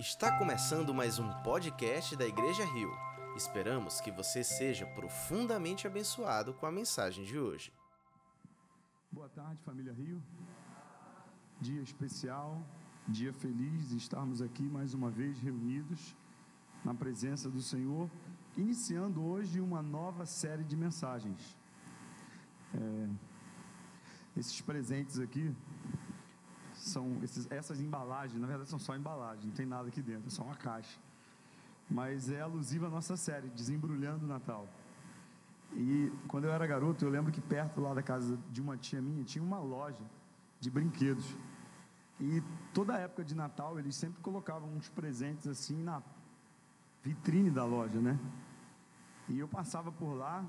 Está começando mais um podcast da Igreja Rio. Esperamos que você seja profundamente abençoado com a mensagem de hoje. Boa tarde, família Rio. Dia especial, dia feliz de estarmos aqui mais uma vez reunidos na presença do Senhor, iniciando hoje uma nova série de mensagens. É, esses presentes aqui são esses, essas embalagens, na verdade são só embalagens, não tem nada aqui dentro, é só uma caixa. Mas é alusiva à nossa série, Desembrulhando o Natal. E quando eu era garoto, eu lembro que perto lá da casa de uma tia minha tinha uma loja de brinquedos. E toda época de Natal eles sempre colocavam uns presentes assim na vitrine da loja, né? E eu passava por lá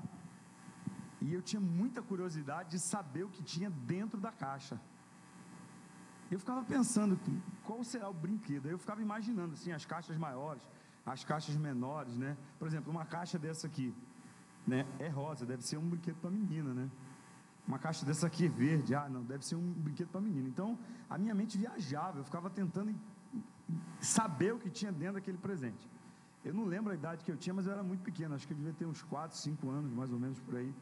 e eu tinha muita curiosidade de saber o que tinha dentro da caixa. Eu ficava pensando qual será o brinquedo. Eu ficava imaginando assim as caixas maiores, as caixas menores, né? Por exemplo, uma caixa dessa aqui, né? É rosa, deve ser um brinquedo para menina, né? Uma caixa dessa aqui é verde, ah, não, deve ser um brinquedo para menina. Então, a minha mente viajava, eu ficava tentando saber o que tinha dentro daquele presente. Eu não lembro a idade que eu tinha, mas eu era muito pequeno, acho que eu devia ter uns 4, 5 anos, mais ou menos por aí.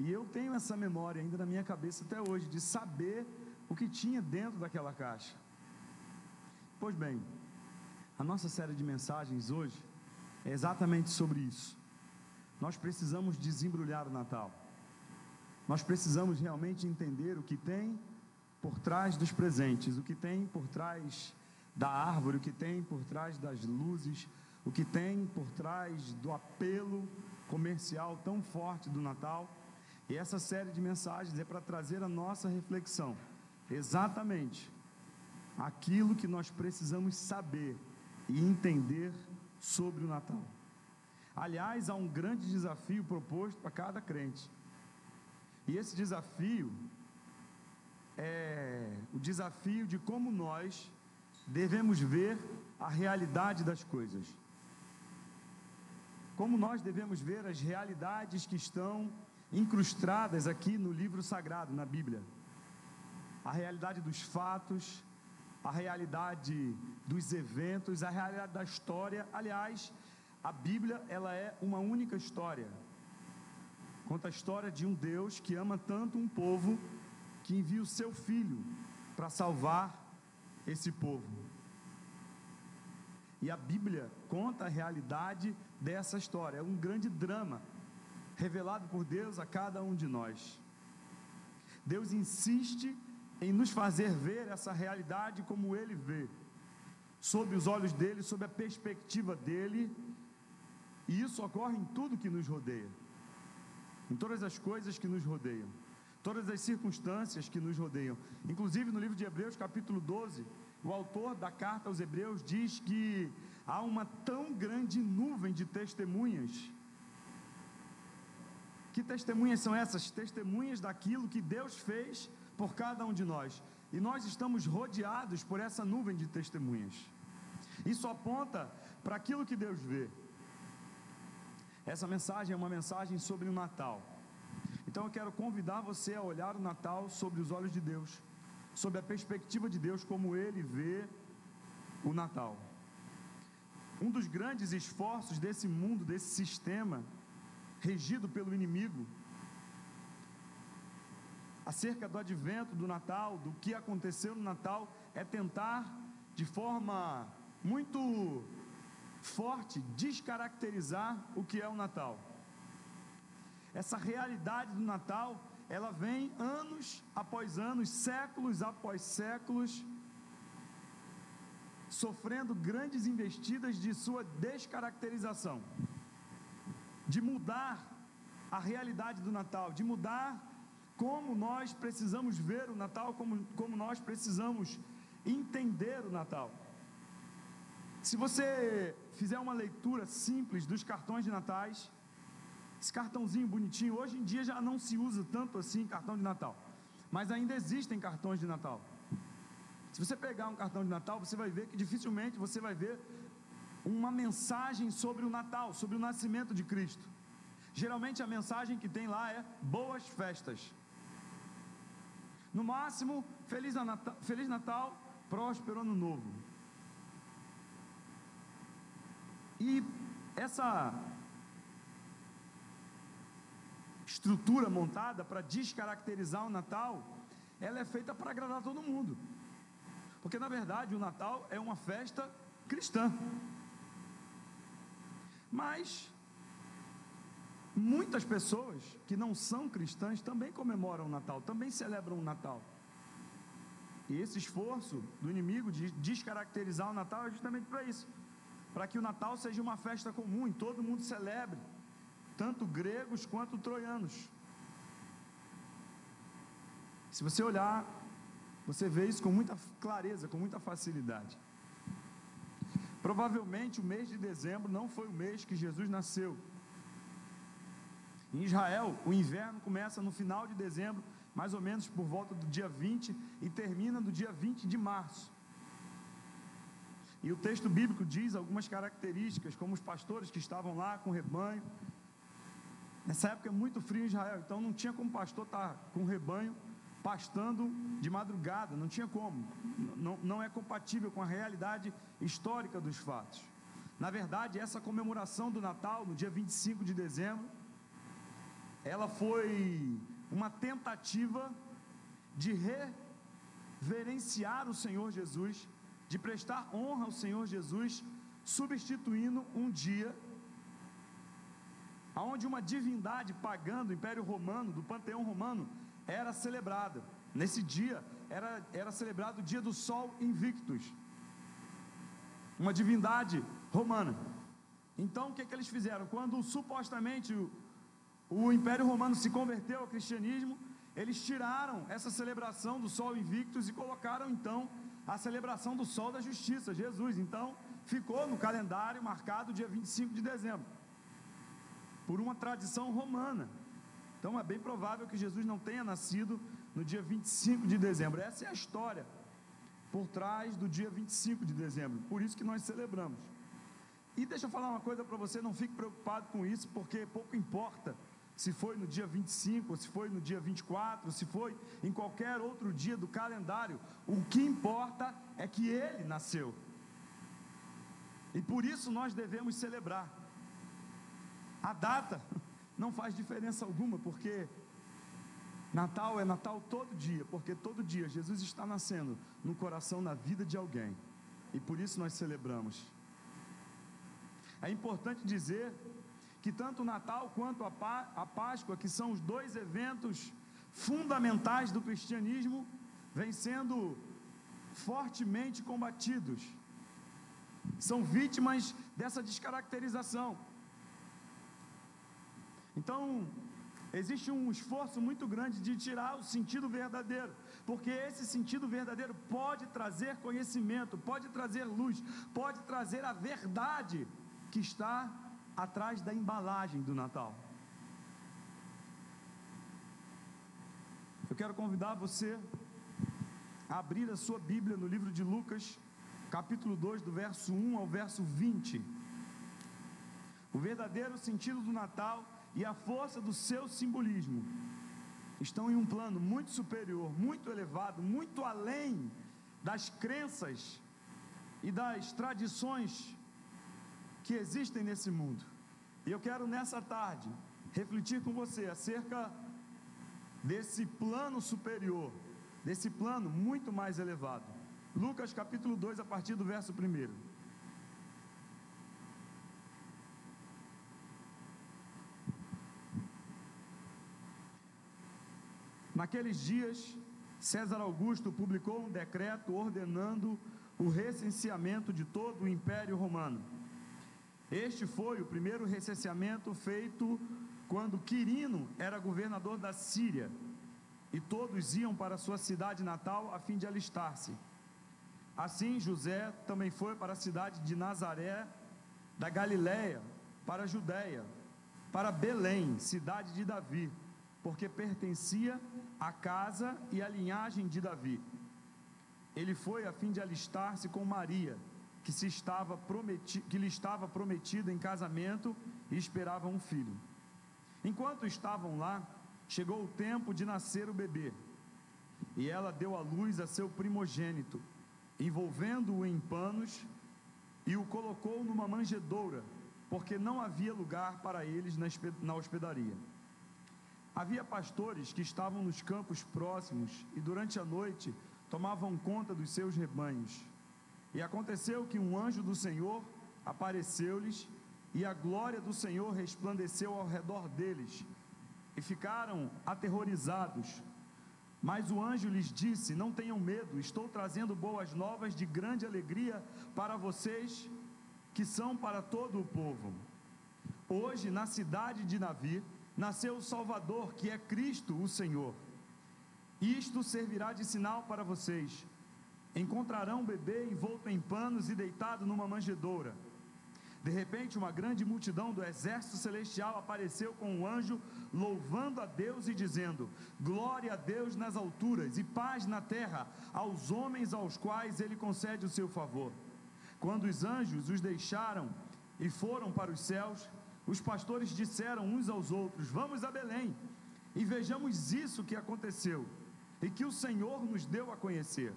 E eu tenho essa memória ainda na minha cabeça até hoje, de saber o que tinha dentro daquela caixa. Pois bem, a nossa série de mensagens hoje é exatamente sobre isso. Nós precisamos desembrulhar o Natal. Nós precisamos realmente entender o que tem por trás dos presentes, o que tem por trás da árvore, o que tem por trás das luzes, o que tem por trás do apelo comercial tão forte do Natal. E essa série de mensagens é para trazer a nossa reflexão exatamente aquilo que nós precisamos saber e entender sobre o Natal. Aliás, há um grande desafio proposto para cada crente. E esse desafio é o desafio de como nós devemos ver a realidade das coisas. Como nós devemos ver as realidades que estão incrustadas aqui no livro sagrado, na Bíblia a realidade dos fatos, a realidade dos eventos, a realidade da história. Aliás, a Bíblia ela é uma única história. Conta a história de um Deus que ama tanto um povo que envia o seu filho para salvar esse povo. E a Bíblia conta a realidade dessa história. É um grande drama revelado por Deus a cada um de nós. Deus insiste em nos fazer ver essa realidade como Ele vê, sob os olhos dele, sob a perspectiva dele, e isso ocorre em tudo que nos rodeia, em todas as coisas que nos rodeiam, todas as circunstâncias que nos rodeiam. Inclusive no livro de Hebreus, capítulo 12, o autor da carta aos Hebreus diz que há uma tão grande nuvem de testemunhas. Que testemunhas são essas? Testemunhas daquilo que Deus fez por cada um de nós. E nós estamos rodeados por essa nuvem de testemunhas. Isso aponta para aquilo que Deus vê. Essa mensagem é uma mensagem sobre o Natal. Então eu quero convidar você a olhar o Natal sobre os olhos de Deus, sob a perspectiva de Deus, como Ele vê o Natal. Um dos grandes esforços desse mundo, desse sistema, regido pelo inimigo, acerca do advento do Natal, do que aconteceu no Natal, é tentar de forma muito forte descaracterizar o que é o Natal. Essa realidade do Natal, ela vem anos após anos, séculos após séculos, sofrendo grandes investidas de sua descaracterização, de mudar a realidade do Natal, de mudar como nós precisamos ver o Natal, como, como nós precisamos entender o Natal. Se você fizer uma leitura simples dos cartões de natais, esse cartãozinho bonitinho, hoje em dia já não se usa tanto assim cartão de Natal, mas ainda existem cartões de Natal. Se você pegar um cartão de Natal, você vai ver que dificilmente você vai ver uma mensagem sobre o Natal, sobre o nascimento de Cristo. Geralmente a mensagem que tem lá é boas festas. No máximo, Feliz Natal, Feliz Natal próspero Ano Novo. E essa estrutura montada para descaracterizar o Natal, ela é feita para agradar todo mundo. Porque na verdade o Natal é uma festa cristã. Mas muitas pessoas que não são cristãs também comemoram o Natal, também celebram o Natal. E esse esforço do inimigo de descaracterizar o Natal é justamente para isso para que o Natal seja uma festa comum e todo mundo celebre, tanto gregos quanto troianos. Se você olhar, você vê isso com muita clareza, com muita facilidade. Provavelmente o mês de dezembro não foi o mês que Jesus nasceu. Em Israel, o inverno começa no final de dezembro, mais ou menos por volta do dia 20 e termina no dia 20 de março. E o texto bíblico diz algumas características, como os pastores que estavam lá com o rebanho. Nessa época é muito frio em Israel, então não tinha como pastor estar com o rebanho pastando de madrugada, não tinha como. Não, não é compatível com a realidade histórica dos fatos. Na verdade, essa comemoração do Natal, no dia 25 de dezembro, ela foi uma tentativa de reverenciar o Senhor Jesus de prestar honra ao Senhor Jesus, substituindo um dia onde uma divindade pagã do Império Romano, do Panteão Romano, era celebrada. Nesse dia era, era celebrado o dia do Sol Invictus, uma divindade romana. Então o que, é que eles fizeram? Quando supostamente o, Império Romano se converteu ao cristianismo, eles tiraram essa celebração do Sol Invictus e colocaram então a celebração do sol da justiça, Jesus. Então, ficou no calendário marcado dia 25 de dezembro, por uma tradição romana. Então, é bem provável que Jesus não tenha nascido no dia 25 de dezembro. Essa é a história por trás do dia 25 de dezembro, por isso que nós celebramos. E deixa eu falar uma coisa para você, não fique preocupado com isso, porque pouco importa se foi no dia 25, se foi no dia 24, se foi em qualquer outro dia do calendário, o que importa é que ele nasceu. E por isso nós devemos celebrar. A data não faz diferença alguma, porque Natal é Natal todo dia, porque todo dia Jesus está nascendo no coração, na vida de alguém. E por isso nós celebramos. É importante dizer que tanto o Natal quanto a, a Páscoa, que são os dois eventos fundamentais do cristianismo, vêm sendo fortemente combatidos. São vítimas dessa descaracterização. Então, existe um esforço muito grande de tirar o sentido verdadeiro, porque esse sentido verdadeiro pode trazer conhecimento, pode trazer luz, pode trazer a verdade que está atrás da embalagem do Natal. Eu quero convidar você a abrir a sua Bíblia no livro de Lucas, capítulo 2, do verso 1 ao verso 20. O verdadeiro sentido do Natal e a força do seu simbolismo estão em um plano muito superior, muito elevado, muito além das crenças e das tradições que existem nesse mundo. E eu quero nessa tarde refletir com você acerca desse plano superior, desse plano muito mais elevado. Lucas capítulo 2, a partir do verso 1. Naqueles dias, César Augusto publicou um decreto ordenando o recenseamento de todo o Império Romano. Este foi o primeiro recenseamento feito quando Quirino era governador da Síria e todos iam para sua cidade natal a fim de alistar-se. Assim, José também foi para a cidade de Nazaré, da Galiléia, para a Judéia, para Belém, cidade de Davi, porque pertencia à casa e à linhagem de Davi. Ele foi a fim de alistar-se com Maria que, se estava prometi, que lhe estava prometida em casamento e esperava um filho. Enquanto estavam lá, chegou o tempo de nascer o bebê, e ela deu à luz a seu primogênito, envolvendo-o em panos e o colocou numa manjedoura, porque não havia lugar para eles na hospedaria. Havia pastores que estavam nos campos próximos e durante a noite tomavam conta dos seus rebanhos. E aconteceu que um anjo do Senhor apareceu-lhes e a glória do Senhor resplandeceu ao redor deles e ficaram aterrorizados. Mas o anjo lhes disse: Não tenham medo, estou trazendo boas novas de grande alegria para vocês, que são para todo o povo. Hoje, na cidade de Navi, nasceu o Salvador, que é Cristo o Senhor. Isto servirá de sinal para vocês. Encontrarão um bebê envolto em panos e deitado numa manjedoura. De repente, uma grande multidão do exército celestial apareceu com um anjo, louvando a Deus e dizendo: Glória a Deus nas alturas e paz na terra aos homens aos quais ele concede o seu favor. Quando os anjos os deixaram e foram para os céus, os pastores disseram uns aos outros: Vamos a Belém e vejamos isso que aconteceu e que o Senhor nos deu a conhecer.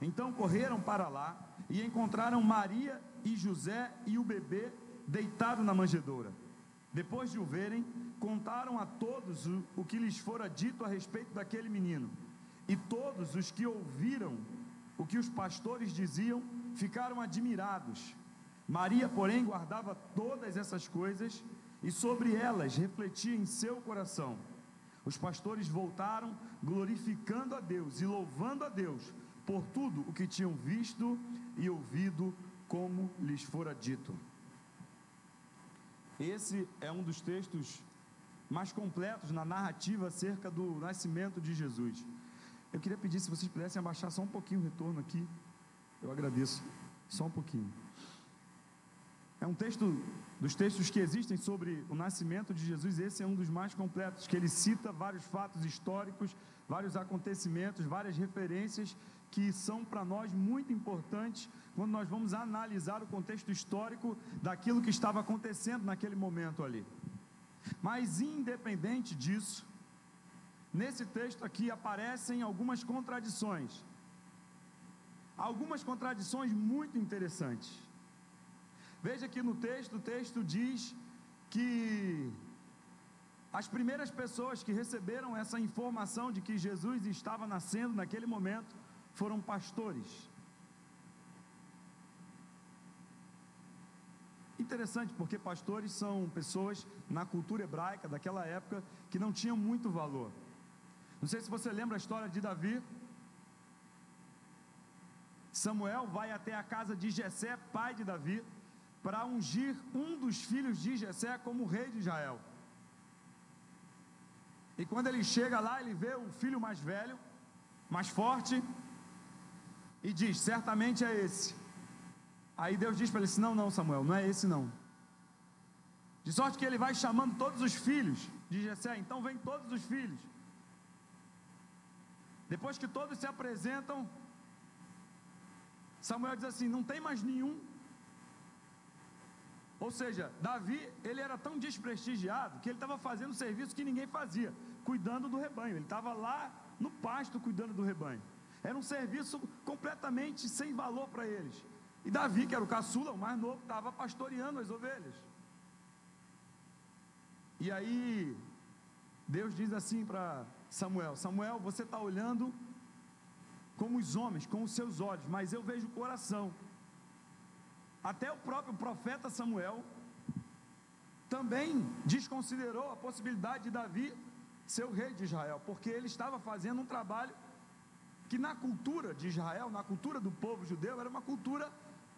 Então correram para lá e encontraram Maria e José e o bebê deitado na manjedoura. Depois de o verem, contaram a todos o, o que lhes fora dito a respeito daquele menino. E todos os que ouviram o que os pastores diziam ficaram admirados. Maria, porém, guardava todas essas coisas e sobre elas refletia em seu coração. Os pastores voltaram, glorificando a Deus e louvando a Deus por tudo o que tinham visto e ouvido como lhes fora dito. Esse é um dos textos mais completos na narrativa acerca do nascimento de Jesus. Eu queria pedir se vocês pudessem abaixar só um pouquinho o retorno aqui. Eu agradeço. Só um pouquinho. É um texto dos textos que existem sobre o nascimento de Jesus, esse é um dos mais completos, que ele cita vários fatos históricos, vários acontecimentos, várias referências que são para nós muito importantes quando nós vamos analisar o contexto histórico daquilo que estava acontecendo naquele momento ali. Mas independente disso, nesse texto aqui aparecem algumas contradições. Algumas contradições muito interessantes. Veja que no texto, o texto diz que as primeiras pessoas que receberam essa informação de que Jesus estava nascendo naquele momento foram pastores. Interessante, porque pastores são pessoas na cultura hebraica daquela época que não tinham muito valor. Não sei se você lembra a história de Davi. Samuel vai até a casa de Jessé, pai de Davi, para ungir um dos filhos de Jessé como rei de Israel. E quando ele chega lá, ele vê o filho mais velho, mais forte, e diz: Certamente é esse. Aí Deus diz para ele assim: Não, não, Samuel, não é esse não. De sorte que ele vai chamando todos os filhos de Jessé. Então vem todos os filhos. Depois que todos se apresentam, Samuel diz assim: Não tem mais nenhum. Ou seja, Davi, ele era tão desprestigiado que ele estava fazendo serviço que ninguém fazia, cuidando do rebanho. Ele estava lá no pasto cuidando do rebanho. Era um serviço completamente sem valor para eles. E Davi, que era o caçula, o mais novo, estava pastoreando as ovelhas. E aí, Deus diz assim para Samuel: Samuel, você está olhando como os homens, com os seus olhos, mas eu vejo o coração. Até o próprio profeta Samuel também desconsiderou a possibilidade de Davi ser o rei de Israel, porque ele estava fazendo um trabalho que na cultura de Israel, na cultura do povo judeu, era uma cultura,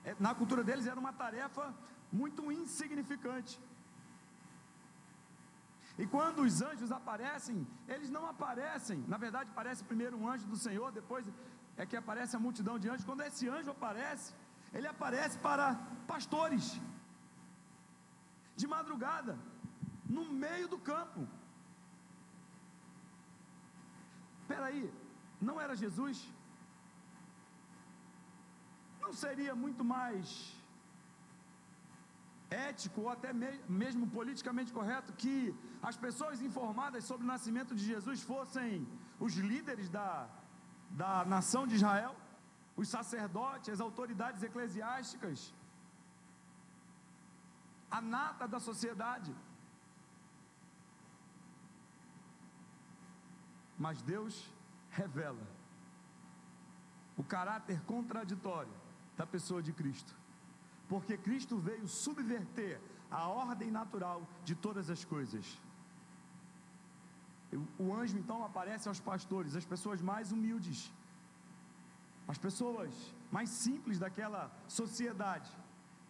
é, na cultura deles era uma tarefa muito insignificante. E quando os anjos aparecem, eles não aparecem, na verdade aparece primeiro um anjo do Senhor, depois é que aparece a multidão de anjos. Quando esse anjo aparece, ele aparece para pastores, de madrugada, no meio do campo. Espera aí, não era Jesus? Não seria muito mais ético ou até mesmo politicamente correto que as pessoas informadas sobre o nascimento de Jesus fossem os líderes da, da nação de Israel, os sacerdotes, as autoridades eclesiásticas, a nata da sociedade. Mas Deus revela o caráter contraditório da pessoa de Cristo, porque Cristo veio subverter a ordem natural de todas as coisas. O anjo então aparece aos pastores, as pessoas mais humildes, as pessoas mais simples daquela sociedade,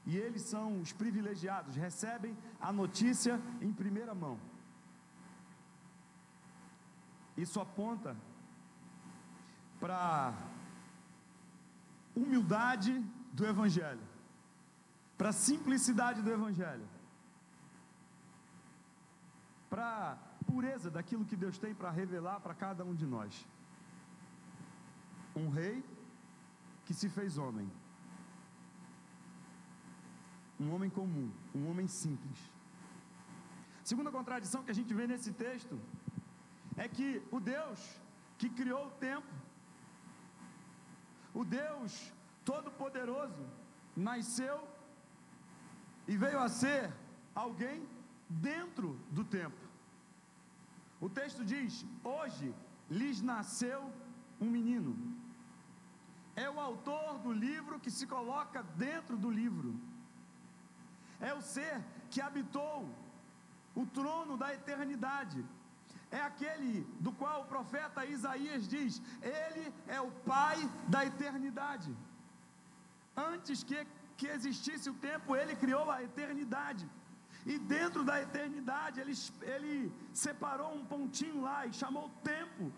e eles são os privilegiados, recebem a notícia em primeira mão. Isso aponta para humildade do Evangelho, para simplicidade do Evangelho, para pureza daquilo que Deus tem para revelar para cada um de nós. Um rei que se fez homem, um homem comum, um homem simples. Segunda contradição que a gente vê nesse texto é que o Deus que criou o tempo, o Deus Todo-Poderoso, nasceu e veio a ser alguém dentro do tempo. O texto diz: Hoje lhes nasceu um menino. É o autor do livro que se coloca dentro do livro. É o ser que habitou o trono da eternidade é aquele do qual o profeta Isaías diz: Ele é o Pai da eternidade. Antes que, que existisse o tempo, Ele criou a eternidade. E dentro da eternidade, ele, ele separou um pontinho lá e chamou tempo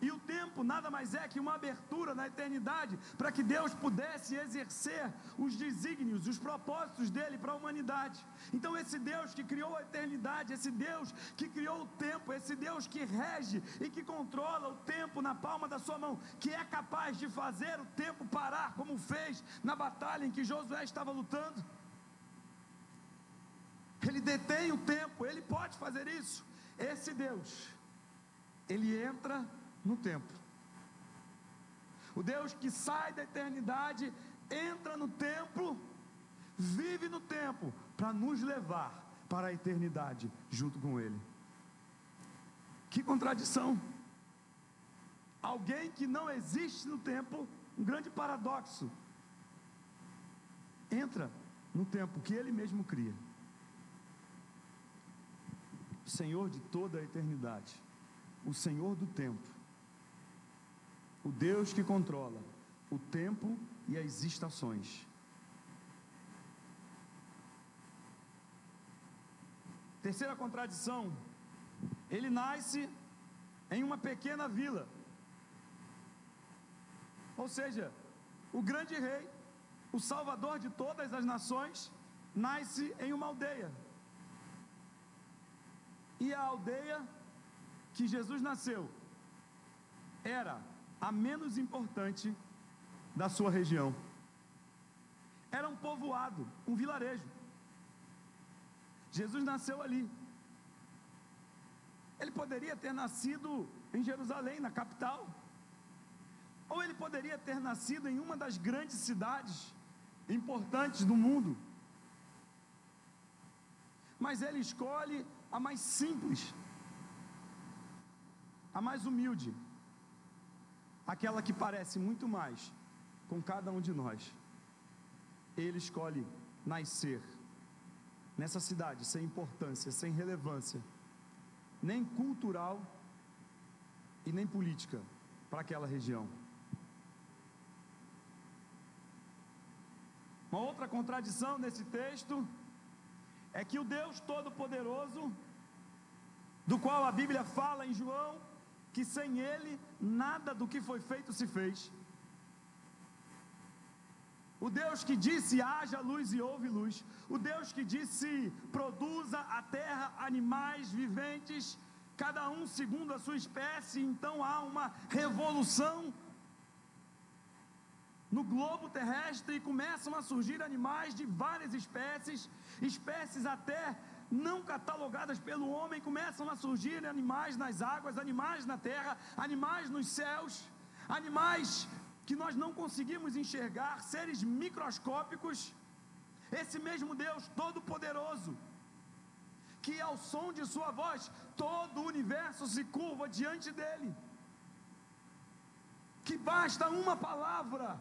e o tempo nada mais é que uma abertura na eternidade para que Deus pudesse exercer os desígnios, os propósitos dele para a humanidade. Então, esse Deus que criou a eternidade, esse Deus que criou o tempo, esse Deus que rege e que controla o tempo na palma da sua mão, que é capaz de fazer o tempo parar, como fez na batalha em que Josué estava lutando. Ele detém o tempo, ele pode fazer isso. Esse Deus, ele entra no tempo. O Deus que sai da eternidade, entra no tempo, vive no tempo, para nos levar para a eternidade junto com Ele. Que contradição! Alguém que não existe no tempo, um grande paradoxo, entra no tempo que Ele mesmo cria. Senhor de toda a eternidade, o Senhor do tempo, o Deus que controla o tempo e as estações. Terceira contradição: ele nasce em uma pequena vila. Ou seja, o grande rei, o salvador de todas as nações, nasce em uma aldeia. E a aldeia que Jesus nasceu era a menos importante da sua região. Era um povoado, um vilarejo. Jesus nasceu ali. Ele poderia ter nascido em Jerusalém, na capital. Ou ele poderia ter nascido em uma das grandes cidades importantes do mundo. Mas ele escolhe a mais simples, a mais humilde, aquela que parece muito mais com cada um de nós. Ele escolhe nascer nessa cidade sem importância, sem relevância, nem cultural e nem política para aquela região. Uma outra contradição nesse texto é que o Deus Todo-Poderoso, do qual a Bíblia fala em João que sem Ele nada do que foi feito se fez. O Deus que disse haja luz e houve luz. O Deus que disse produza a terra animais viventes, cada um segundo a sua espécie. Então há uma revolução no globo terrestre e começam a surgir animais de várias espécies, espécies até não catalogadas pelo homem, começam a surgir animais nas águas, animais na terra, animais nos céus, animais que nós não conseguimos enxergar, seres microscópicos, esse mesmo Deus Todo-Poderoso, que ao som de Sua voz todo o universo se curva diante dele, que basta uma palavra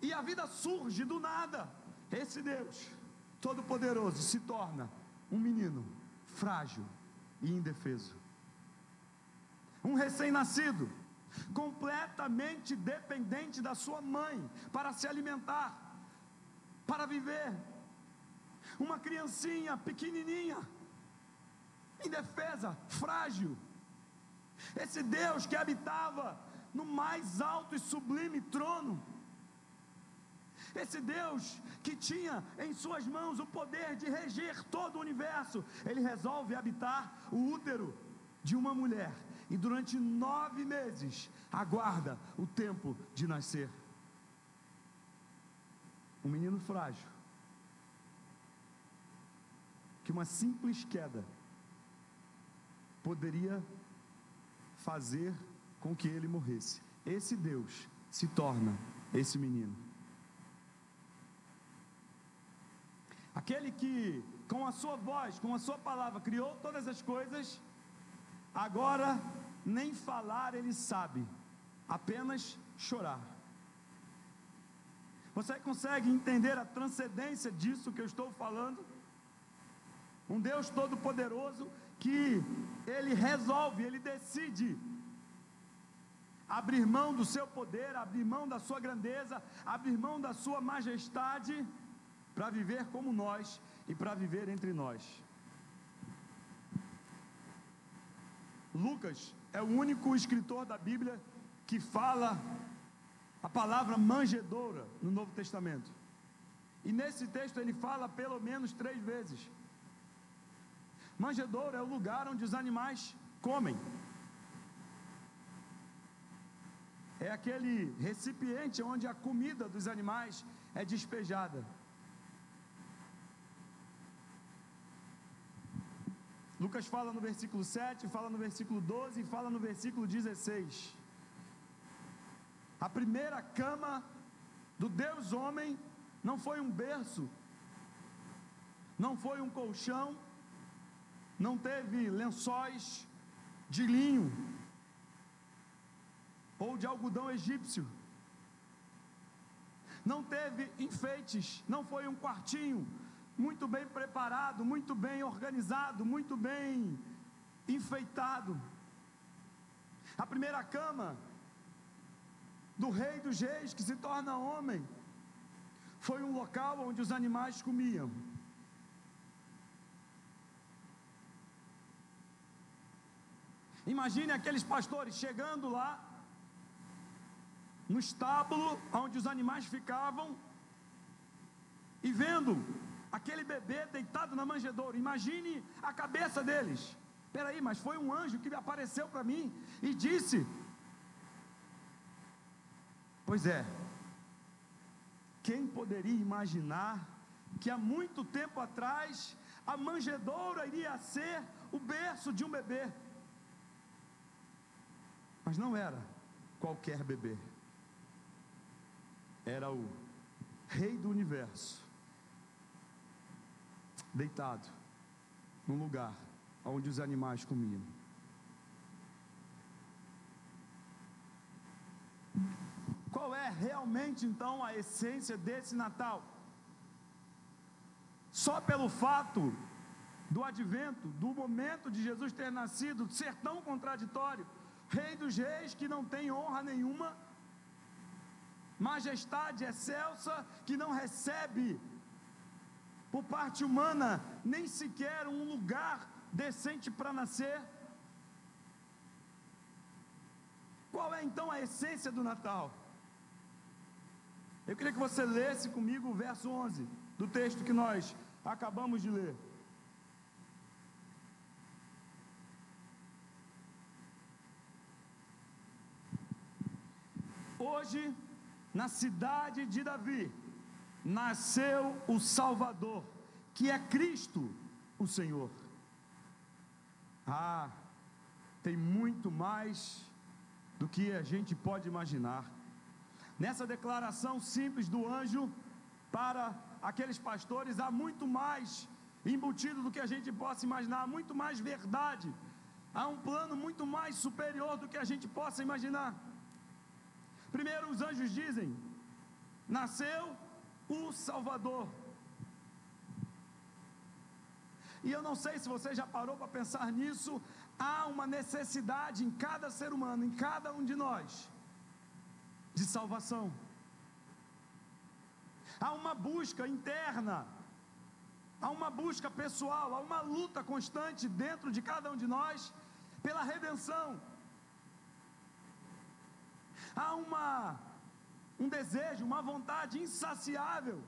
e a vida surge do nada. Esse Deus Todo-Poderoso se torna um menino frágil e indefeso, um recém-nascido, completamente dependente da sua mãe para se alimentar para viver. Uma criancinha pequenininha, indefesa, frágil. Esse Deus que habitava no mais alto e sublime trono. Esse Deus que tinha em suas mãos o poder de reger todo o universo, ele resolve habitar o útero de uma mulher e durante nove meses aguarda o tempo de nascer um menino frágil, que uma simples queda poderia fazer com que ele morresse. Esse Deus se torna esse menino. Aquele que, com a sua voz, com a sua palavra, criou todas as coisas, agora nem falar ele sabe, apenas chorar. Você consegue entender a transcendência disso que eu estou falando? Um Deus todo-poderoso que ele resolve, ele decide abrir mão do seu poder, abrir mão da sua grandeza, abrir mão da sua majestade para viver como nós e para viver entre nós. Lucas é o único escritor da Bíblia que fala a palavra manjedoura no Novo Testamento. E nesse texto ele fala pelo menos três vezes. Manjedoura é o lugar onde os animais comem. É aquele recipiente onde a comida dos animais é despejada. Lucas fala no versículo 7, fala no versículo 12 e fala no versículo 16. A primeira cama do Deus homem não foi um berço, não foi um colchão, não teve lençóis de linho ou de algodão egípcio, não teve enfeites, não foi um quartinho muito bem preparado, muito bem organizado, muito bem enfeitado. A primeira cama do rei dos reis que se torna homem, foi um local onde os animais comiam. Imagine aqueles pastores chegando lá, no estábulo onde os animais ficavam, e vendo aquele bebê deitado na manjedoura. Imagine a cabeça deles. Espera aí, mas foi um anjo que apareceu para mim e disse Pois é, quem poderia imaginar que há muito tempo atrás a manjedoura iria ser o berço de um bebê? Mas não era qualquer bebê, era o Rei do universo, deitado num lugar onde os animais comiam. Qual é realmente então a essência desse Natal? Só pelo fato do advento, do momento de Jesus ter nascido, ser tão contraditório, Rei dos Reis que não tem honra nenhuma, majestade excelsa que não recebe por parte humana nem sequer um lugar decente para nascer. Qual é então a essência do Natal? Eu queria que você lesse comigo o verso 11 do texto que nós acabamos de ler. Hoje, na cidade de Davi, nasceu o Salvador, que é Cristo, o Senhor. Ah, tem muito mais do que a gente pode imaginar nessa declaração simples do anjo para aqueles pastores, há muito mais embutido do que a gente possa imaginar, há muito mais verdade, há um plano muito mais superior do que a gente possa imaginar. Primeiro, os anjos dizem: nasceu o Salvador. E eu não sei se você já parou para pensar nisso, há uma necessidade em cada ser humano, em cada um de nós, de salvação. Há uma busca interna, há uma busca pessoal, há uma luta constante dentro de cada um de nós pela redenção. Há uma um desejo, uma vontade insaciável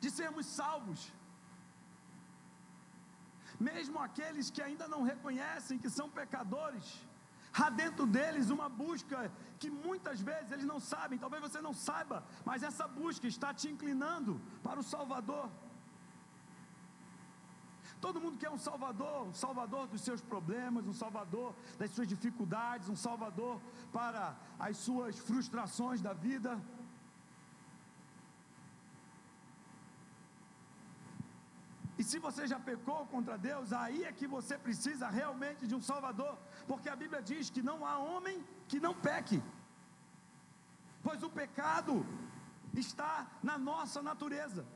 de sermos salvos. Mesmo aqueles que ainda não reconhecem que são pecadores, há dentro deles uma busca que muitas vezes eles não sabem, talvez você não saiba, mas essa busca está te inclinando para o Salvador. Todo mundo quer um salvador, um salvador dos seus problemas, um salvador das suas dificuldades, um salvador para as suas frustrações da vida. E se você já pecou contra Deus, aí é que você precisa realmente de um Salvador, porque a Bíblia diz que não há homem que não peque, pois o pecado está na nossa natureza.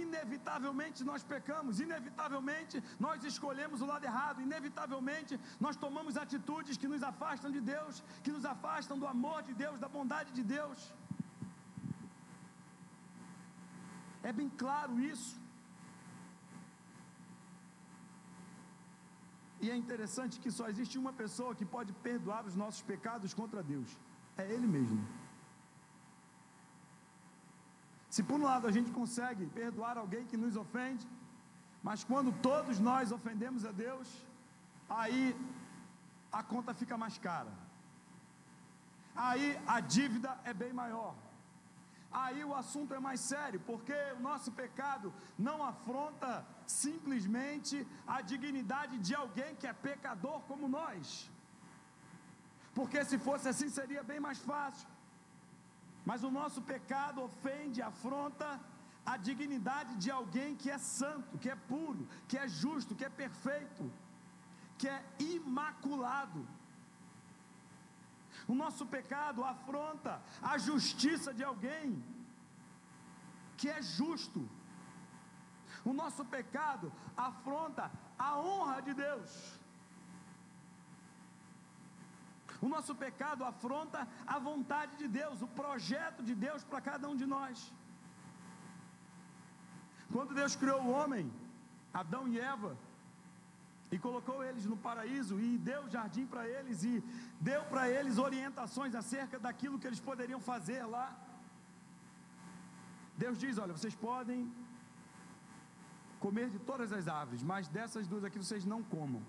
Inevitavelmente nós pecamos, inevitavelmente nós escolhemos o lado errado, inevitavelmente nós tomamos atitudes que nos afastam de Deus, que nos afastam do amor de Deus, da bondade de Deus. É bem claro isso. E é interessante que só existe uma pessoa que pode perdoar os nossos pecados contra Deus: é Ele mesmo. Se por um lado a gente consegue perdoar alguém que nos ofende, mas quando todos nós ofendemos a Deus, aí a conta fica mais cara. Aí a dívida é bem maior. Aí o assunto é mais sério, porque o nosso pecado não afronta simplesmente a dignidade de alguém que é pecador como nós. Porque se fosse assim seria bem mais fácil. Mas o nosso pecado ofende, afronta a dignidade de alguém que é santo, que é puro, que é justo, que é perfeito, que é imaculado. O nosso pecado afronta a justiça de alguém que é justo. O nosso pecado afronta a honra de Deus. O nosso pecado afronta a vontade de Deus, o projeto de Deus para cada um de nós. Quando Deus criou o homem, Adão e Eva, e colocou eles no paraíso e deu jardim para eles e deu para eles orientações acerca daquilo que eles poderiam fazer lá. Deus diz: Olha, vocês podem comer de todas as árvores, mas dessas duas aqui vocês não comam.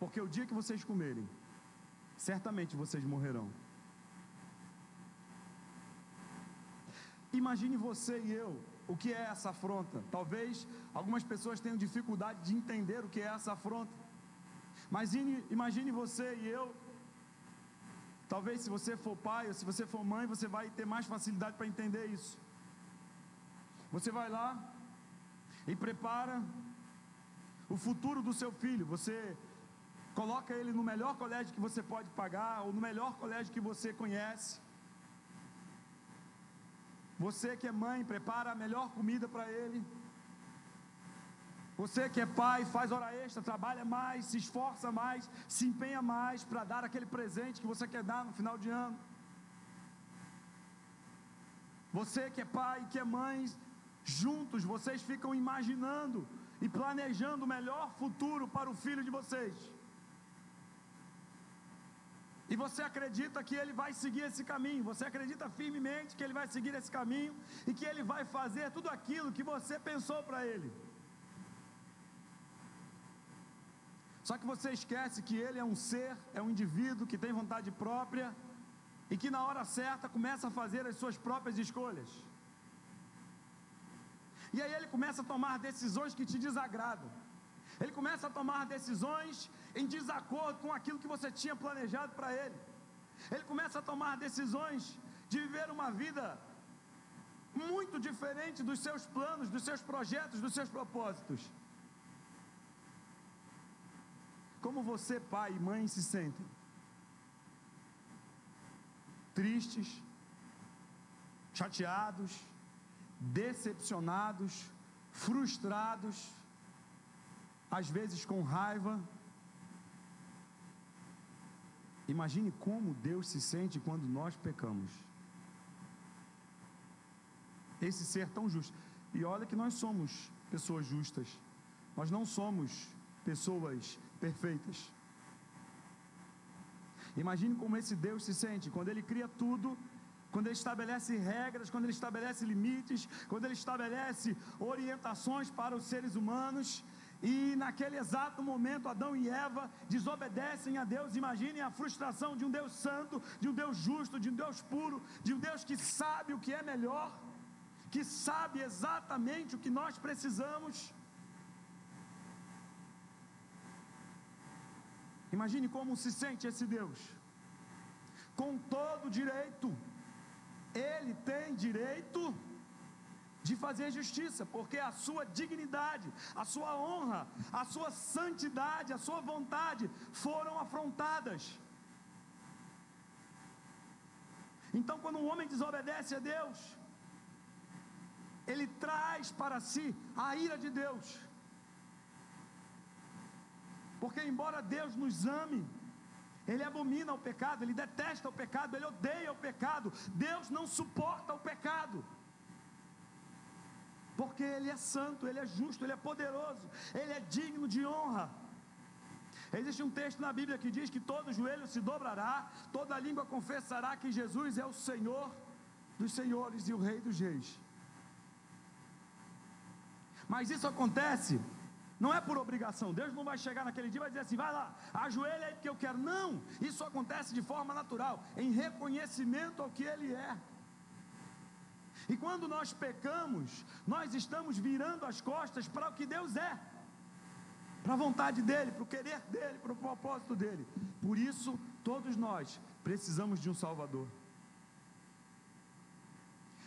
Porque o dia que vocês comerem, certamente vocês morrerão. Imagine você e eu, o que é essa afronta. Talvez algumas pessoas tenham dificuldade de entender o que é essa afronta. Mas imagine você e eu. Talvez se você for pai ou se você for mãe, você vai ter mais facilidade para entender isso. Você vai lá e prepara o futuro do seu filho. Você coloca ele no melhor colégio que você pode pagar, ou no melhor colégio que você conhece. Você que é mãe, prepara a melhor comida para ele. Você que é pai, faz hora extra, trabalha mais, se esforça mais, se empenha mais para dar aquele presente que você quer dar no final de ano. Você que é pai, que é mãe, juntos vocês ficam imaginando e planejando o melhor futuro para o filho de vocês. E você acredita que ele vai seguir esse caminho, você acredita firmemente que ele vai seguir esse caminho e que ele vai fazer tudo aquilo que você pensou para ele. Só que você esquece que ele é um ser, é um indivíduo que tem vontade própria e que na hora certa começa a fazer as suas próprias escolhas. E aí ele começa a tomar decisões que te desagradam. Ele começa a tomar decisões em desacordo com aquilo que você tinha planejado para ele. Ele começa a tomar decisões de viver uma vida muito diferente dos seus planos, dos seus projetos, dos seus propósitos. Como você, pai e mãe, se sentem? Tristes, chateados, decepcionados, frustrados, às vezes com raiva. Imagine como Deus se sente quando nós pecamos. Esse ser tão justo. E olha que nós somos pessoas justas. Nós não somos pessoas perfeitas. Imagine como esse Deus se sente quando ele cria tudo, quando ele estabelece regras, quando ele estabelece limites, quando ele estabelece orientações para os seres humanos. E naquele exato momento, Adão e Eva desobedecem a Deus. Imaginem a frustração de um Deus santo, de um Deus justo, de um Deus puro, de um Deus que sabe o que é melhor, que sabe exatamente o que nós precisamos. Imagine como se sente esse Deus. Com todo direito, ele tem direito de fazer justiça, porque a sua dignidade, a sua honra, a sua santidade, a sua vontade foram afrontadas. Então, quando um homem desobedece a Deus, ele traz para si a ira de Deus. Porque, embora Deus nos ame, Ele abomina o pecado, Ele detesta o pecado, Ele odeia o pecado. Deus não suporta o pecado. Porque Ele é santo, Ele é justo, Ele é poderoso, Ele é digno de honra. Existe um texto na Bíblia que diz que todo joelho se dobrará, toda língua confessará que Jesus é o Senhor dos senhores e o Rei dos reis. Mas isso acontece não é por obrigação. Deus não vai chegar naquele dia e vai dizer assim: vai lá, ajoelha aí porque eu quero. Não, isso acontece de forma natural, em reconhecimento ao que Ele é. E quando nós pecamos, nós estamos virando as costas para o que Deus é, para a vontade dEle, para o querer dEle, para o propósito dEle. Por isso, todos nós precisamos de um Salvador.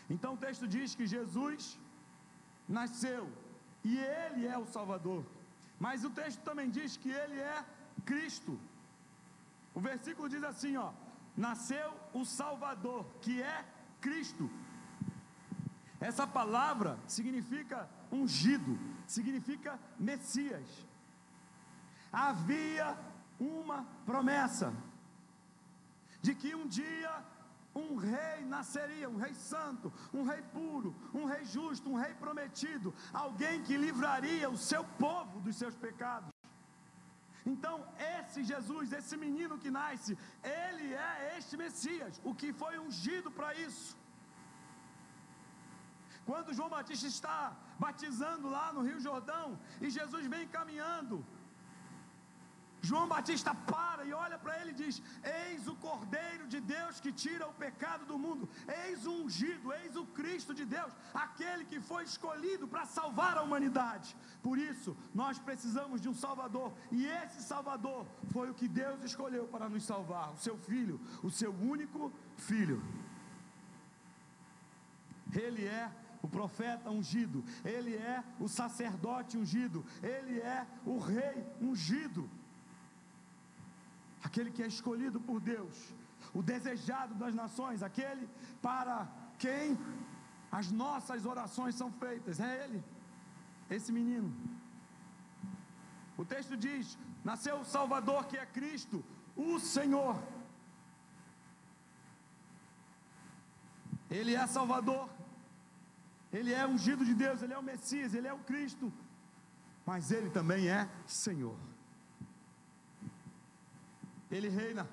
Então o texto diz que Jesus nasceu e Ele é o Salvador. Mas o texto também diz que Ele é Cristo. O versículo diz assim: ó, nasceu o Salvador, que é Cristo. Essa palavra significa ungido, significa Messias. Havia uma promessa de que um dia um rei nasceria, um rei santo, um rei puro, um rei justo, um rei prometido, alguém que livraria o seu povo dos seus pecados. Então, esse Jesus, esse menino que nasce, ele é este Messias, o que foi ungido para isso. Quando João Batista está batizando lá no Rio Jordão e Jesus vem caminhando, João Batista para e olha para ele e diz: Eis o Cordeiro de Deus que tira o pecado do mundo, eis o ungido, eis o Cristo de Deus, aquele que foi escolhido para salvar a humanidade. Por isso, nós precisamos de um Salvador, e esse Salvador foi o que Deus escolheu para nos salvar: o seu filho, o seu único filho. Ele é o profeta ungido, ele é o sacerdote ungido, ele é o rei ungido aquele que é escolhido por Deus, o desejado das nações, aquele para quem as nossas orações são feitas, é Ele, esse menino. O texto diz: nasceu o Salvador que é Cristo, o Senhor. Ele é Salvador, Ele é ungido de Deus, Ele é o Messias, Ele é o Cristo, mas Ele também é Senhor. Ele reina.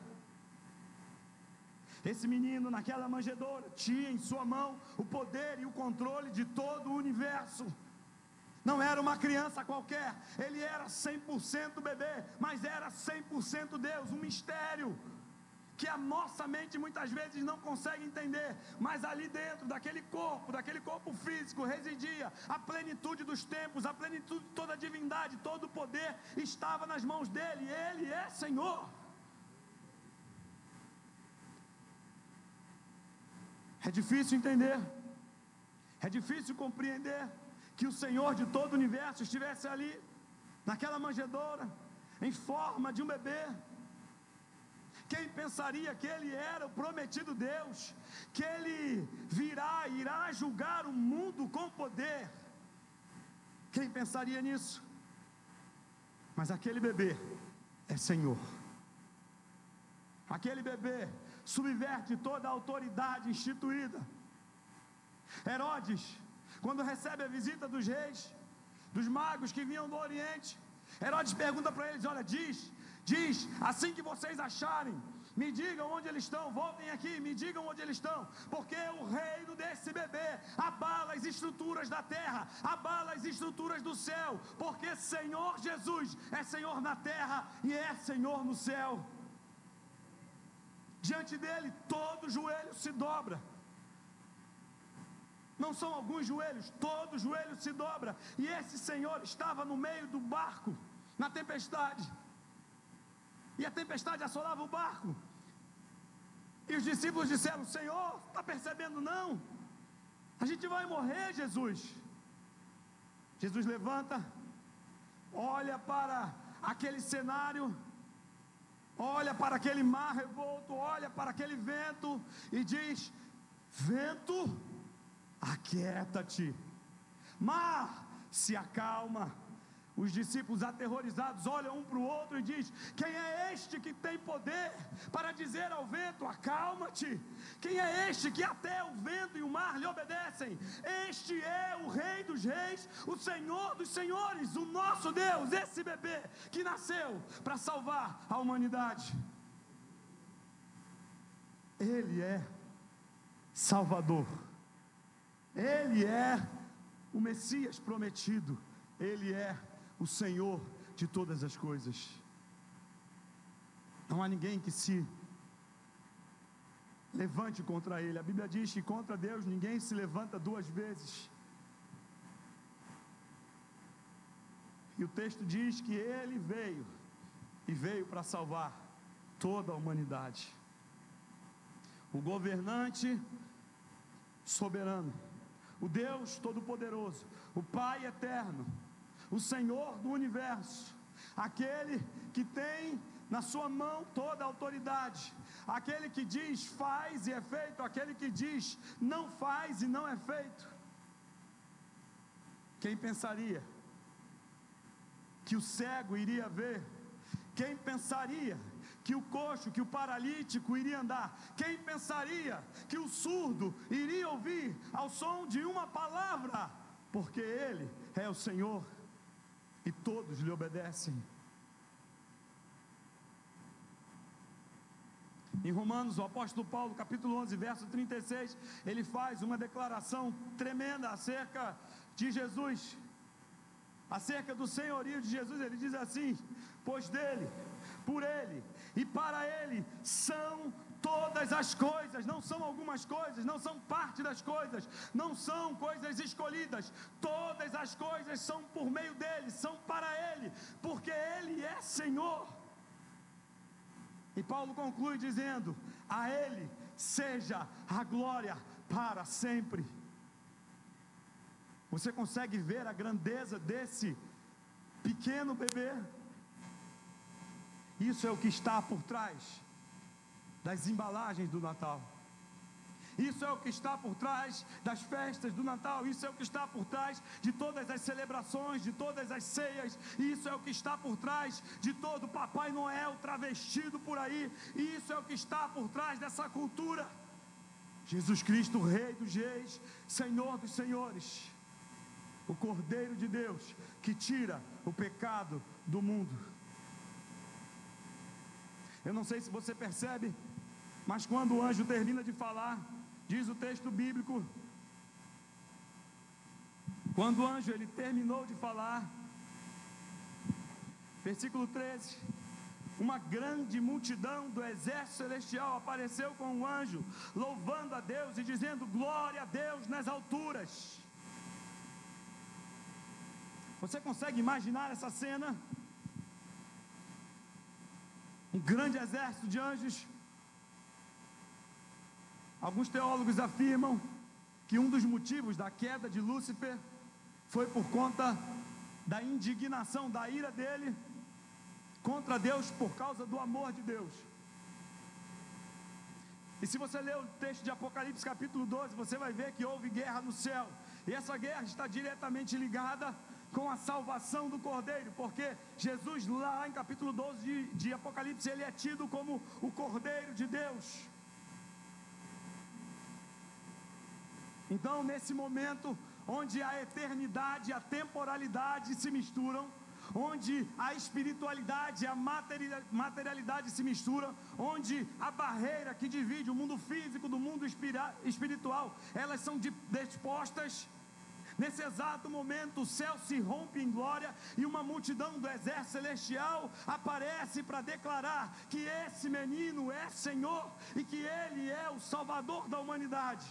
Esse menino naquela manjedoura tinha em sua mão o poder e o controle de todo o universo. Não era uma criança qualquer, ele era 100% bebê, mas era 100% Deus, um mistério que a nossa mente muitas vezes não consegue entender, mas ali dentro daquele corpo, daquele corpo físico, residia a plenitude dos tempos, a plenitude de toda a divindade, todo o poder estava nas mãos dele, ele é Senhor. É difícil entender, é difícil compreender que o Senhor de todo o universo estivesse ali, naquela manjedoura, em forma de um bebê. Quem pensaria que ele era o prometido Deus, que ele virá, irá julgar o mundo com poder? Quem pensaria nisso? Mas aquele bebê é Senhor. Aquele bebê subverte toda a autoridade instituída. Herodes, quando recebe a visita dos reis, dos magos que vinham do Oriente, Herodes pergunta para eles: Olha, diz, diz, assim que vocês acharem, me digam onde eles estão, voltem aqui, me digam onde eles estão, porque o reino desse bebê abala as estruturas da terra, abala as estruturas do céu, porque Senhor Jesus é Senhor na terra e é Senhor no céu. Diante dele, todo joelho se dobra. Não são alguns joelhos, todo joelho se dobra. E esse Senhor estava no meio do barco, na tempestade. E a tempestade assolava o barco. E os discípulos disseram: Senhor, está percebendo não? A gente vai morrer, Jesus. Jesus levanta, olha para aquele cenário, olha para aquele mar revolto, olha para aquele vento e diz: Vento, aquieta-te. Mar, se acalma. Os discípulos aterrorizados olham um para o outro e diz: Quem é este que tem poder para dizer ao vento: Acalma-te? Quem é este que até o vento e o mar lhe obedecem? Este é o Rei dos Reis, o Senhor dos Senhores, o nosso Deus, esse bebê que nasceu para salvar a humanidade. Ele é Salvador, Ele é o Messias prometido, Ele é o Senhor de todas as coisas. Não há ninguém que se levante contra ele. A Bíblia diz que contra Deus ninguém se levanta duas vezes. E o texto diz que ele veio e veio para salvar toda a humanidade. O governante soberano, o Deus todo-poderoso, o Pai eterno, o Senhor do universo, aquele que tem na sua mão toda a autoridade, aquele que diz faz e é feito, aquele que diz não faz e não é feito. Quem pensaria que o cego iria ver? Quem pensaria que o coxo, que o paralítico iria andar? Quem pensaria que o surdo iria ouvir ao som de uma palavra? Porque Ele é o Senhor e todos lhe obedecem. Em Romanos, o apóstolo Paulo, capítulo 11, verso 36, ele faz uma declaração tremenda acerca de Jesus, acerca do senhorio de Jesus. Ele diz assim: Pois dele, por ele e para ele são todas as coisas, não são algumas coisas, não são parte das coisas, não são coisas escolhidas, todas as coisas são por meio dele, são para ele, porque ele é Senhor. E Paulo conclui dizendo: A ele seja a glória para sempre. Você consegue ver a grandeza desse pequeno bebê? Isso é o que está por trás das embalagens do Natal. Isso é o que está por trás das festas do Natal, isso é o que está por trás de todas as celebrações, de todas as ceias, isso é o que está por trás de todo Papai Noel travestido por aí, isso é o que está por trás dessa cultura. Jesus Cristo, Rei dos Reis, Senhor dos Senhores, o Cordeiro de Deus que tira o pecado do mundo. Eu não sei se você percebe, mas quando o anjo termina de falar, diz o texto bíblico, quando o anjo ele terminou de falar, versículo 13, uma grande multidão do exército celestial apareceu com o anjo, louvando a Deus e dizendo: Glória a Deus nas alturas. Você consegue imaginar essa cena? Um grande exército de anjos Alguns teólogos afirmam que um dos motivos da queda de Lúcifer foi por conta da indignação, da ira dele contra Deus por causa do amor de Deus. E se você ler o texto de Apocalipse capítulo 12, você vai ver que houve guerra no céu. E essa guerra está diretamente ligada com a salvação do Cordeiro, porque Jesus, lá em capítulo 12 de, de Apocalipse, ele é tido como o Cordeiro de Deus. Então, nesse momento, onde a eternidade e a temporalidade se misturam, onde a espiritualidade e a materialidade se misturam, onde a barreira que divide o mundo físico do mundo espiritual, elas são dispostas. Nesse exato momento, o céu se rompe em glória e uma multidão do exército celestial aparece para declarar que esse menino é Senhor e que ele é o Salvador da humanidade.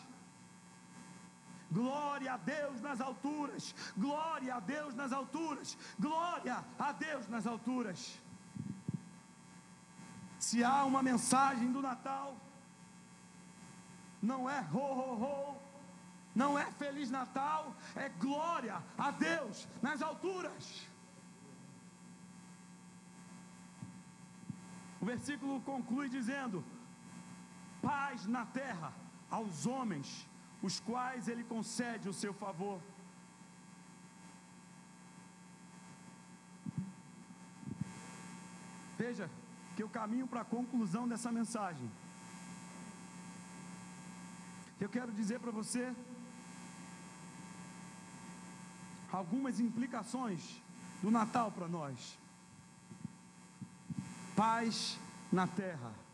Glória a Deus nas alturas, glória a Deus nas alturas, glória a Deus nas alturas. Se há uma mensagem do Natal, não é ho, ho, ho, não é Feliz Natal, é glória a Deus nas alturas. O versículo conclui dizendo: paz na terra aos homens os quais ele concede o seu favor. Veja que eu caminho para a conclusão dessa mensagem. Eu quero dizer para você algumas implicações do Natal para nós. Paz na terra.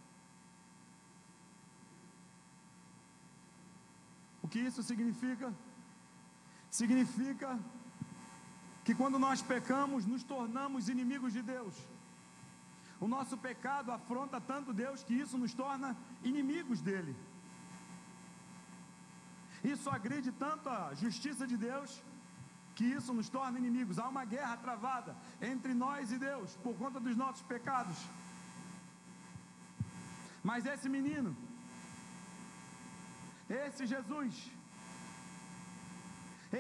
Que isso significa? Significa que quando nós pecamos, nos tornamos inimigos de Deus. O nosso pecado afronta tanto Deus que isso nos torna inimigos dele. Isso agride tanto a justiça de Deus que isso nos torna inimigos. Há uma guerra travada entre nós e Deus por conta dos nossos pecados. Mas esse menino, esse Jesus,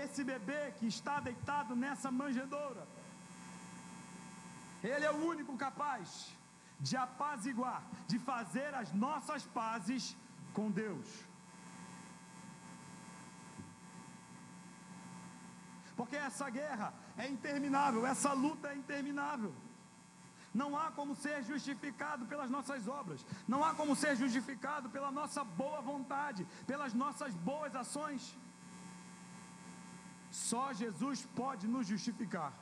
esse bebê que está deitado nessa manjedoura, ele é o único capaz de apaziguar, de fazer as nossas pazes com Deus. Porque essa guerra é interminável, essa luta é interminável. Não há como ser justificado pelas nossas obras, não há como ser justificado pela nossa boa vontade, pelas nossas boas ações. Só Jesus pode nos justificar.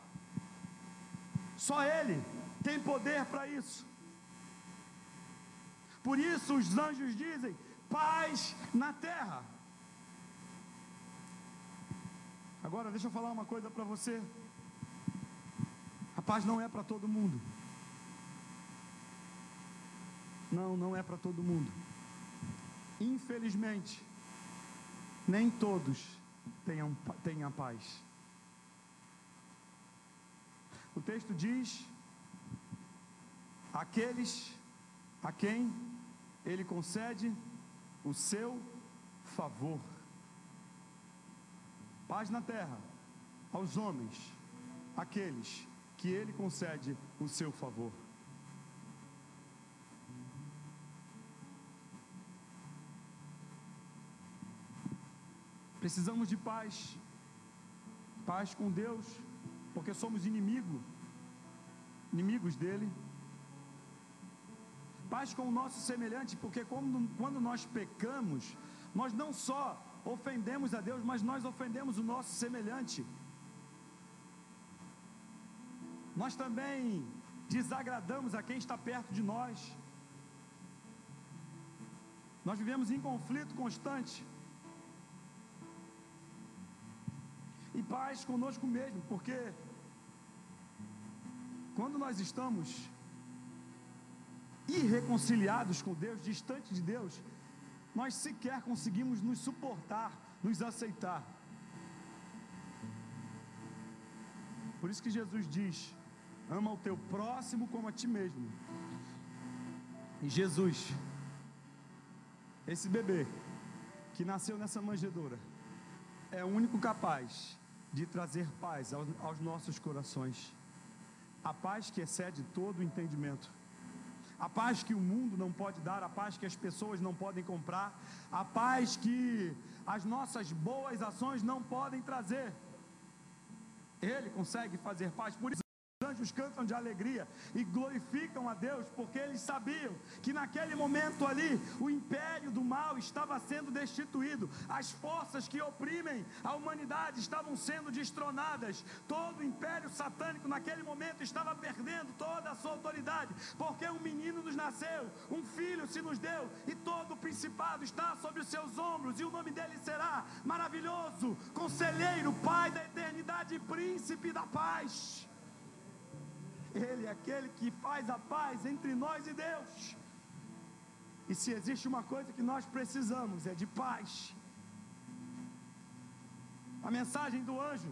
Só Ele tem poder para isso. Por isso os anjos dizem: paz na terra. Agora deixa eu falar uma coisa para você. A paz não é para todo mundo. Não, não é para todo mundo. Infelizmente, nem todos tenham, tenham paz. O texto diz: aqueles a quem ele concede o seu favor. Paz na terra aos homens, aqueles que ele concede o seu favor. Precisamos de paz. Paz com Deus, porque somos inimigo, inimigos dele. Paz com o nosso semelhante, porque quando, quando nós pecamos, nós não só ofendemos a Deus, mas nós ofendemos o nosso semelhante. Nós também desagradamos a quem está perto de nós. Nós vivemos em conflito constante. E paz conosco mesmo, porque quando nós estamos irreconciliados com Deus, distante de Deus, nós sequer conseguimos nos suportar, nos aceitar. Por isso que Jesus diz: ama o teu próximo como a ti mesmo. E Jesus, esse bebê, que nasceu nessa manjedoura é o único capaz de trazer paz aos, nossos corações. A paz que excede todo o entendimento. A paz que o mundo não pode dar, a paz que as pessoas não podem comprar, a paz que as nossas boas ações não podem trazer. Ele consegue fazer paz. Por isso anjos cantam de alegria e glorificam a Deus, porque eles sabiam que naquele momento ali o império do mal estava sendo destituído, as forças que oprimem a humanidade estavam sendo destronadas, todo o império satânico naquele momento estava perdendo toda a sua autoridade, porque um menino nos nasceu, um filho se nos deu, e todo o principado está sobre os seus ombros, e o nome dele será maravilhoso, conselheiro, pai da eternidade, príncipe da paz. Ele é aquele que faz a paz entre nós e Deus. E se existe uma coisa que nós precisamos é de paz. A mensagem do anjo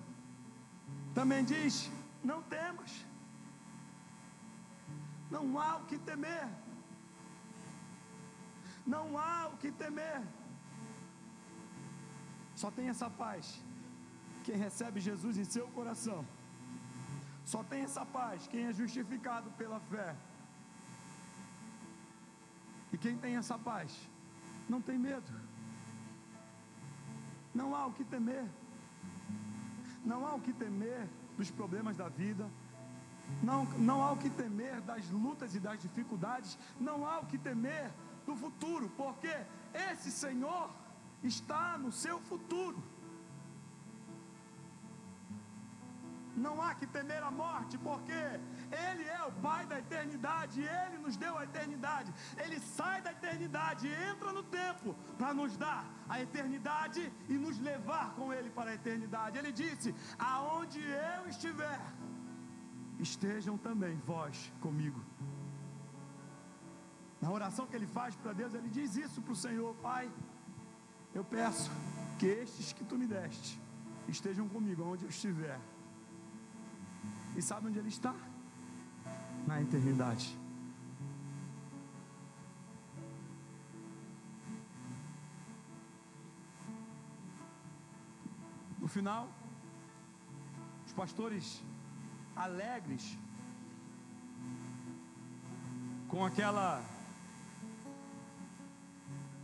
também diz: não temas, não há o que temer, não há o que temer, só tem essa paz. Quem recebe Jesus em seu coração só tem essa paz quem é justificado pela fé. E quem tem essa paz não tem medo. Não há o que temer. Não há o que temer dos problemas da vida. Não, não há o que temer das lutas e das dificuldades. Não há o que temer do futuro, porque esse Senhor está no seu futuro. Não há que temer a morte, porque Ele é o Pai da eternidade, Ele nos deu a eternidade. Ele sai da eternidade, entra no tempo para nos dar a eternidade e nos levar com Ele para a eternidade. Ele disse: Aonde eu estiver, estejam também vós comigo. Na oração que ele faz para Deus, ele diz isso para o Senhor: Pai, eu peço que estes que tu me deste estejam comigo onde eu estiver e sabe onde ele está? Na eternidade. No final, os pastores alegres com aquela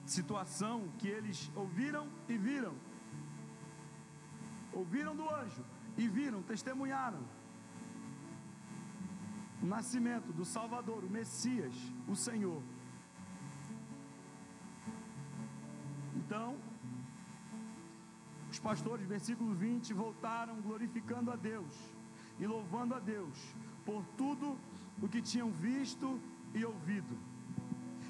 situação que eles ouviram e viram. Ouviram do anjo e viram, testemunharam o nascimento do Salvador, o Messias, o Senhor. Então, os pastores, versículo 20, voltaram glorificando a Deus e louvando a Deus por tudo o que tinham visto e ouvido.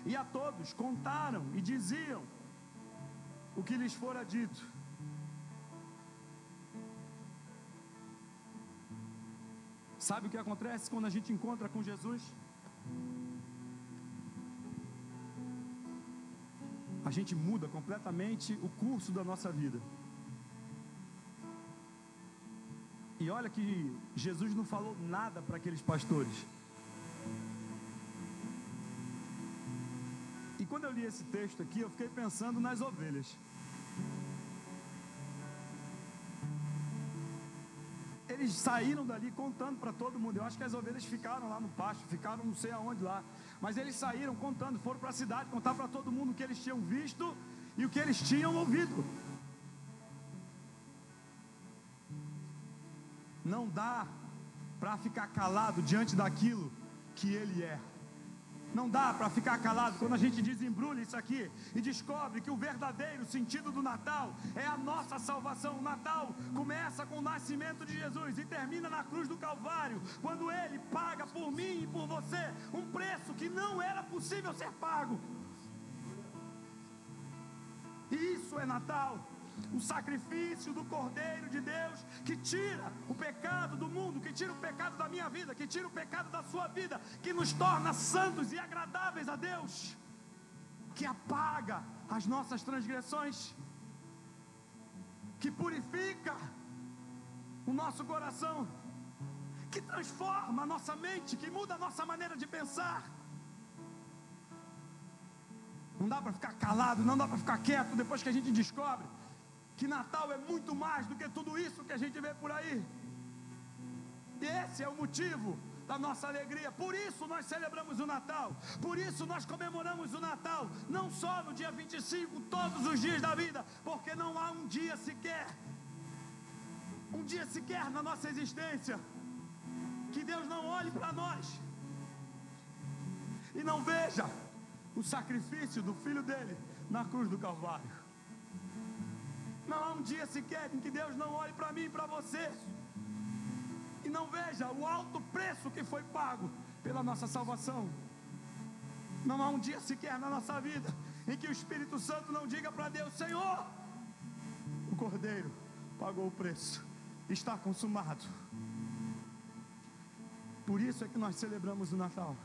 E a todos contaram e diziam o que lhes fora dito. Sabe o que acontece quando a gente encontra com Jesus? A gente muda completamente o curso da nossa vida. E olha que Jesus não falou nada para aqueles pastores. E quando eu li esse texto aqui, eu fiquei pensando nas ovelhas. Eles saíram dali contando para todo mundo. Eu acho que as ovelhas ficaram lá no pasto, ficaram não sei aonde lá. Mas eles saíram contando, foram para a cidade contar para todo mundo o que eles tinham visto e o que eles tinham ouvido. Não dá para ficar calado diante daquilo que ele é. Não dá para ficar calado quando a gente desembrulha isso aqui e descobre que o verdadeiro sentido do Natal é a nossa salvação. O Natal começa com o nascimento de Jesus e termina na cruz do Calvário, quando ele paga por mim e por você um preço que não era possível ser pago. Isso é Natal o sacrifício do Cordeiro de Deus que tira o pecado do mundo, que tira o pecado da minha vida, que tira o pecado da sua vida, que nos torna santos e agradáveis a Deus, que apaga as nossas transgressões, que purifica o nosso coração, que transforma a nossa mente, que muda a nossa maneira de pensar. Não dá para ficar calado, não dá para ficar quieto depois que a gente descobre que Natal é muito mais do que tudo isso que a gente vê por aí. E esse é o motivo da nossa alegria. Por isso nós celebramos o Natal. Por isso nós comemoramos o Natal, não só no dia 25, todos os dias da vida, porque não há um dia sequer um dia sequer na nossa existência que Deus não olhe para nós e não veja o sacrifício do filho dele na cruz do Calvário. Não há um dia sequer em que Deus não olhe para mim e para você e não veja o alto preço que foi pago pela nossa salvação. Não há um dia sequer na nossa vida em que o Espírito Santo não diga para Deus: Senhor, o Cordeiro pagou o preço, está consumado. Por isso é que nós celebramos o Natal.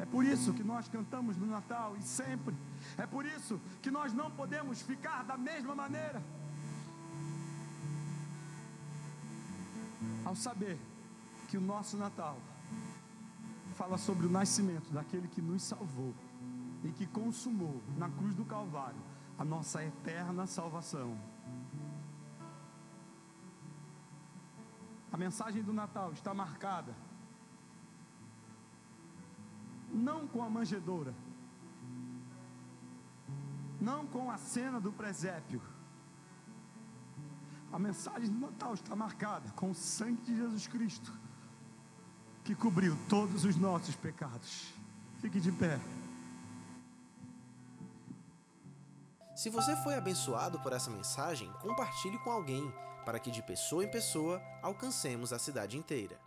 É por isso que nós cantamos no Natal e sempre. É por isso que nós não podemos ficar da mesma maneira. Ao saber que o nosso Natal fala sobre o nascimento daquele que nos salvou e que consumou na cruz do Calvário a nossa eterna salvação. A mensagem do Natal está marcada não com a manjedoura, não com a cena do presépio. A mensagem do Natal está marcada com o sangue de Jesus Cristo, que cobriu todos os nossos pecados. Fique de pé. Se você foi abençoado por essa mensagem, compartilhe com alguém, para que de pessoa em pessoa alcancemos a cidade inteira.